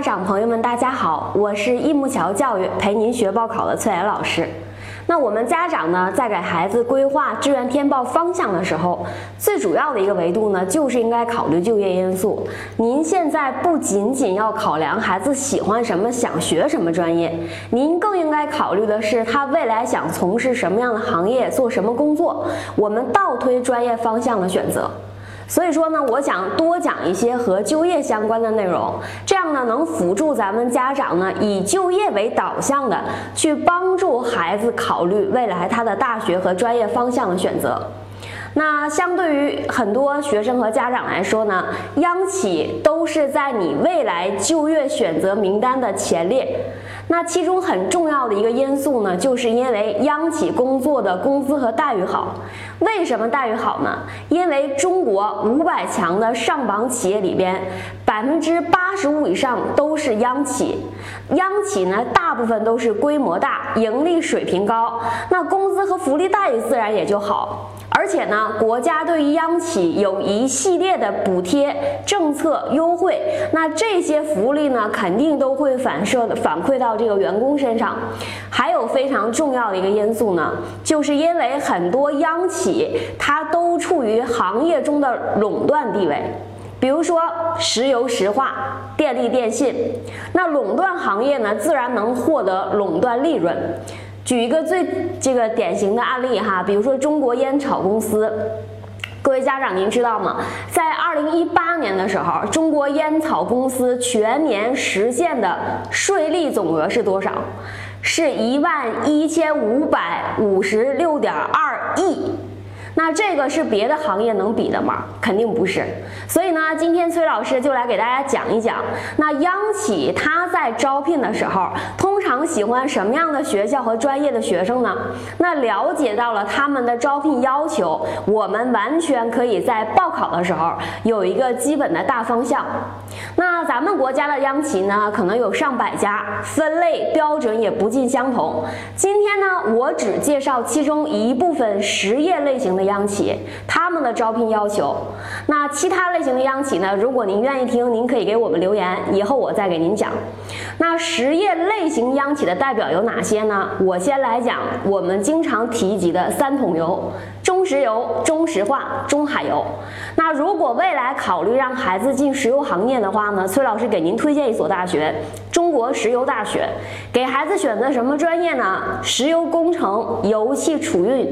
家长朋友们，大家好，我是益木桥教育陪您学报考的崔岩老师。那我们家长呢，在给孩子规划志愿填报方向的时候，最主要的一个维度呢，就是应该考虑就业因素。您现在不仅仅要考量孩子喜欢什么、想学什么专业，您更应该考虑的是他未来想从事什么样的行业、做什么工作。我们倒推专业方向的选择。所以说呢，我想多讲一些和就业相关的内容，这样呢能辅助咱们家长呢以就业为导向的去帮助孩子考虑未来他的大学和专业方向的选择。那相对于很多学生和家长来说呢，央企都是在你未来就业选择名单的前列。那其中很重要的一个因素呢，就是因为央企工作的工资和待遇好。为什么待遇好呢？因为中国五百强的上榜企业里边，百分之八十五以上都是央企。央企呢，大部分都是规模大，盈利水平高，那工资和福利待遇自然也就好。而且呢，国家对于央企有一系列的补贴政策优惠，那这些福利呢，肯定都会反射的反馈到这个员工身上。还有非常重要的一个因素呢，就是因为很多央企它都处于行业中的垄断地位，比如说石油石化、电力电信，那垄断行业呢，自然能获得垄断利润。举一个最这个典型的案例哈，比如说中国烟草公司，各位家长您知道吗？在二零一八年的时候，中国烟草公司全年实现的税利总额是多少？是一万一千五百五十六点二亿。那这个是别的行业能比的吗？肯定不是。所以呢，今天崔老师就来给大家讲一讲，那央企它在招聘的时候，通常喜欢什么样的学校和专业的学生呢？那了解到了他们的招聘要求，我们完全可以在报考的时候有一个基本的大方向。那咱们国家的央企呢，可能有上百家，分类标准也不尽相同。今天呢，我只介绍其中一部分实业类型的央企，他们的招聘要求。那其他类型的央企呢，如果您愿意听，您可以给我们留言，以后我再给您讲。那实业类型央企的代表有哪些呢？我先来讲我们经常提及的三桶油：中石油、中石化、中海油。那如果未来考虑让孩子进石油行业的话呢，崔老师给您推荐一所大学——中国石油大学。给孩子选择什么专业呢？石油工程、油气储运。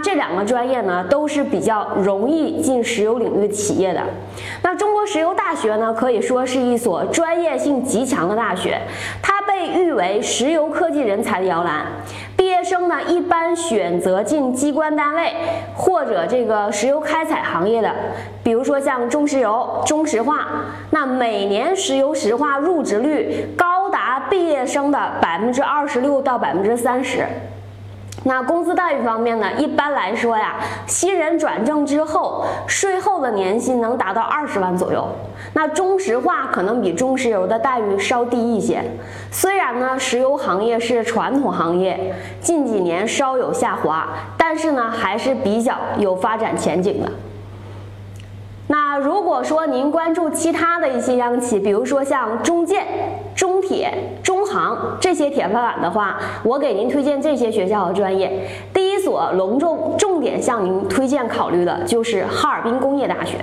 这两个专业呢，都是比较容易进石油领域企业的。那中国石油大学呢，可以说是一所专业性极强的大学，它被誉为石油科技人才的摇篮。毕业生呢，一般选择进机关单位或者这个石油开采行业的，比如说像中石油、中石化。那每年石油石化入职率高达毕业生的百分之二十六到百分之三十。那工资待遇方面呢？一般来说呀，新人转正之后，税后的年薪能达到二十万左右。那中石化可能比中石油的待遇稍低一些。虽然呢，石油行业是传统行业，近几年稍有下滑，但是呢，还是比较有发展前景的。那如果说您关注其他的一些央企，比如说像中建、中铁、中行这些铁饭碗的话，我给您推荐这些学校和专业。第一所隆重重点向您推荐考虑的就是哈尔滨工业大学。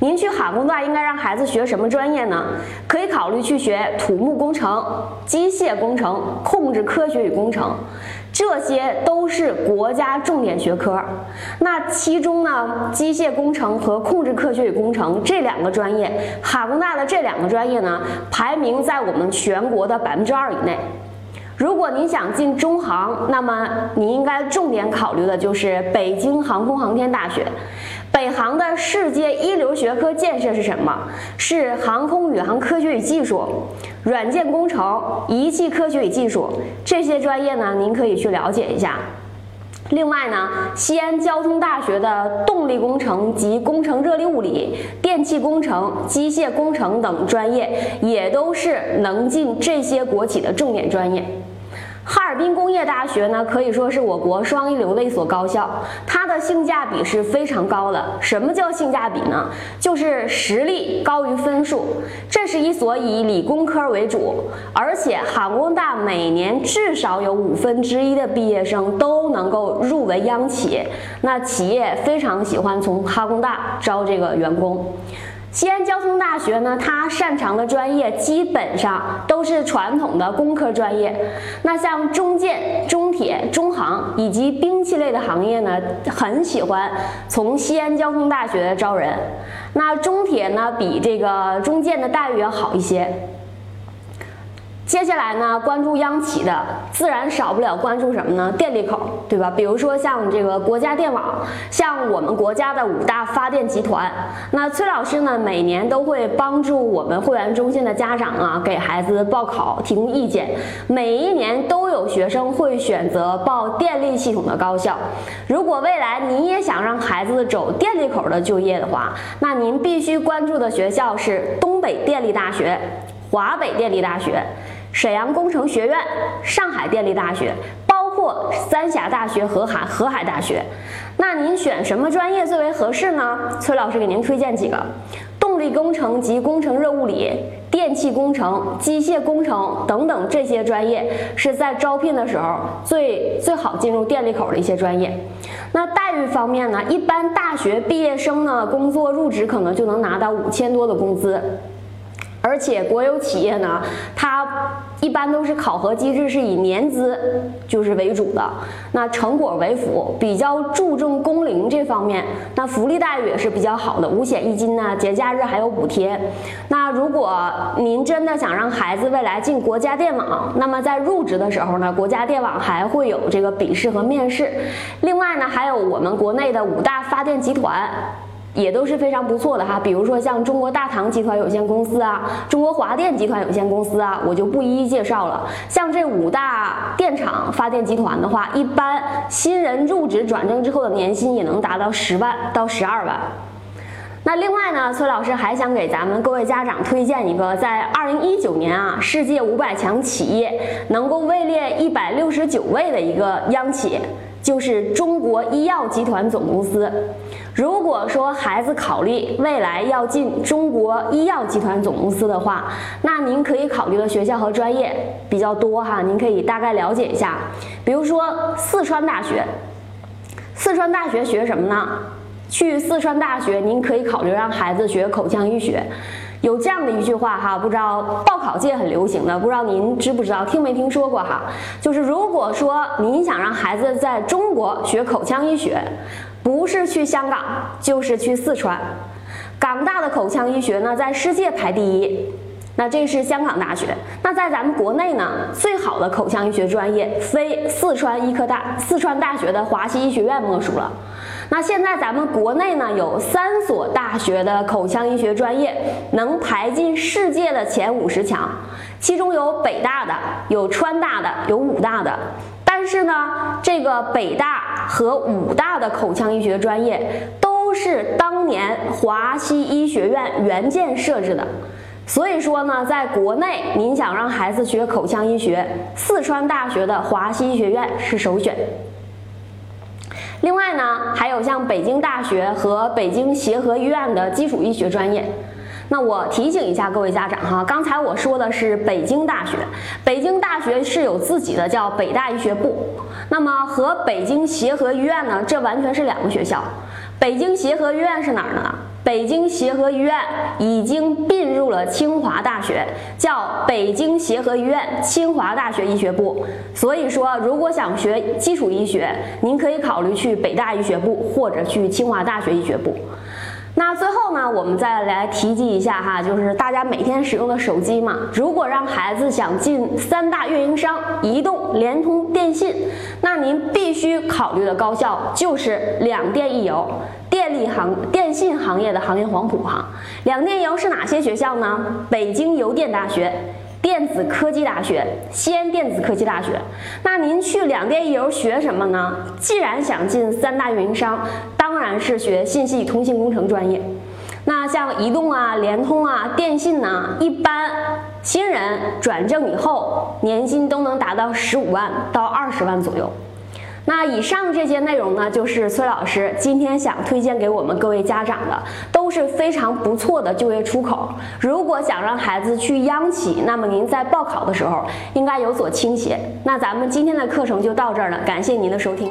您去哈工大应该让孩子学什么专业呢？可以考虑去学土木工程、机械工程、控制科学与工程。这些都是国家重点学科，那其中呢，机械工程和控制科学与工程这两个专业，哈工大的这两个专业呢，排名在我们全国的百分之二二以内。如果您想进中航，那么你应该重点考虑的就是北京航空航天大学。北航的世界一流学科建设是什么？是航空宇航科学与技术、软件工程、仪器科学与技术这些专业呢？您可以去了解一下。另外呢，西安交通大学的动力工程及工程热力物理、电气工程、机械工程等专业，也都是能进这些国企的重点专业。哈尔滨工业大学呢，可以说是我国双一流的一所高校，它的性价比是非常高的。什么叫性价比呢？就是实力高于分数。这是一所以理工科为主，而且哈工大每年至少有五分之一的毕业生都能够入围央企，那企业非常喜欢从哈工大招这个员工。西安交通大学呢，它擅长的专业基本上都是传统的工科专业。那像中建、中铁、中航以及兵器类的行业呢，很喜欢从西安交通大学招人。那中铁呢，比这个中建的待遇要好一些。接下来呢，关注央企的，自然少不了关注什么呢？电力口，对吧？比如说像这个国家电网，像我们国家的五大发电集团。那崔老师呢，每年都会帮助我们会员中心的家长啊，给孩子报考提供意见。每一年都有学生会选择报电力系统的高校。如果未来你也想让孩子走电力口的就业的话，那您必须关注的学校是东北电力大学、华北电力大学。沈阳工程学院、上海电力大学，包括三峡大学和海河海大学，那您选什么专业最为合适呢？崔老师给您推荐几个：动力工程及工程热物理、电气工程、机械工程等等这些专业是在招聘的时候最最好进入电力口的一些专业。那待遇方面呢？一般大学毕业生呢，工作入职可能就能拿到五千多的工资。而且国有企业呢，它一般都是考核机制是以年资就是为主的，那成果为辅，比较注重工龄这方面，那福利待遇也是比较好的，五险一金呐，节假日还有补贴。那如果您真的想让孩子未来进国家电网，那么在入职的时候呢，国家电网还会有这个笔试和面试。另外呢，还有我们国内的五大发电集团。也都是非常不错的哈，比如说像中国大唐集团有限公司啊，中国华电集团有限公司啊，我就不一一介绍了。像这五大电厂发电集团的话，一般新人入职转正之后的年薪也能达到十万到十二万。那另外呢，崔老师还想给咱们各位家长推荐一个，在二零一九年啊，世界五百强企业能够位列一百六十九位的一个央企，就是中国医药集团总公司。如果说孩子考虑未来要进中国医药集团总公司的话，那您可以考虑的学校和专业比较多哈，您可以大概了解一下。比如说四川大学，四川大学学什么呢？去四川大学，您可以考虑让孩子学口腔医学。有这样的一句话哈，不知道报考界很流行的，不知道您知不知道，听没听说过哈？就是如果说您想让孩子在中国学口腔医学。不是去香港，就是去四川。港大的口腔医学呢，在世界排第一。那这是香港大学。那在咱们国内呢，最好的口腔医学专业，非四川医科大、四川大学的华西医学院莫属了。那现在咱们国内呢，有三所大学的口腔医学专业能排进世界的前五十强，其中有北大的，有川大的，有武大的。但是呢，这个北大和武大的口腔医学专业都是当年华西医学院原件设置的，所以说呢，在国内您想让孩子学口腔医学，四川大学的华西医学院是首选。另外呢，还有像北京大学和北京协和医院的基础医学专业。那我提醒一下各位家长哈，刚才我说的是北京大学，北京大学是有自己的叫北大医学部，那么和北京协和医院呢，这完全是两个学校。北京协和医院是哪儿呢？北京协和医院已经并入了清华大学，叫北京协和医院清华大学医学部。所以说，如果想学基础医学，您可以考虑去北大医学部或者去清华大学医学部。那最后呢，我们再来提及一下哈，就是大家每天使用的手机嘛。如果让孩子想进三大运营商移动、联通、电信，那您必须考虑的高校就是两电一邮，行、电信行业的行业黄埔哈。两电一邮是哪些学校呢？北京邮电大学。电子科技大学，西安电子科技大学。那您去两电一邮学什么呢？既然想进三大运营商，当然是学信息与通信工程专业。那像移动啊、联通啊、电信呢，一般新人转正以后，年薪都能达到十五万到二十万左右。那以上这些内容呢，就是崔老师今天想推荐给我们各位家长的，都是非常不错的就业出口。如果想让孩子去央企，那么您在报考的时候应该有所倾斜。那咱们今天的课程就到这儿了，感谢您的收听。